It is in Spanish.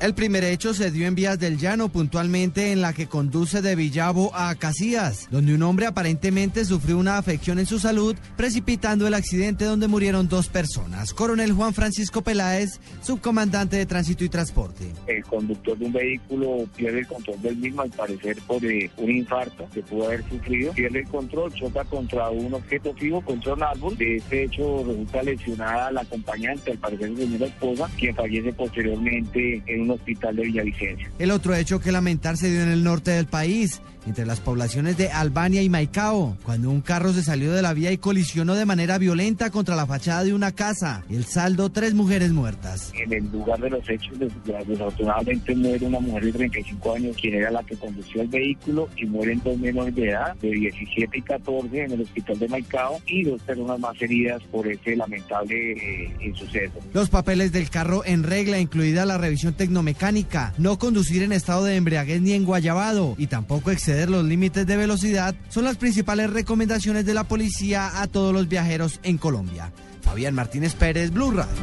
El primer hecho se dio en Vías del Llano, puntualmente en la que conduce de Villavo a Casillas, donde un hombre aparentemente sufrió una afección en su salud, precipitando el accidente donde murieron dos personas. Coronel Juan Francisco Peláez, subcomandante de Tránsito y Transporte. El conductor de un vehículo pierde el control del mismo, al parecer por eh, un infarto que pudo haber sufrido, pierde el control, choca contra un objeto fijo, contra un árbol. De este hecho resulta lesionada la acompañante, al parecer su señora esposa, quien fallece posteriormente en un hospital de Villavicencio. El otro hecho que lamentar se dio en el norte del país, entre las poblaciones de Albania y Maicao, cuando un carro se salió de la vía y colisionó de manera violenta contra la fachada de una casa. El saldo, tres mujeres muertas. En el lugar de los hechos, desafortunadamente muere una mujer de 35 años, quien era la que condució el vehículo, y mueren dos menores de edad, de 17 y 14, en el hospital de Maicao, y dos personas más heridas por ese lamentable eh, suceso. Los papeles del carro en regla, incluida la revisión tecnomecánica, no conducir en estado de embriaguez ni en guayabado, y tampoco los límites de velocidad, son las principales recomendaciones de la policía a todos los viajeros en Colombia. Fabián Martínez Pérez, Blue Radio.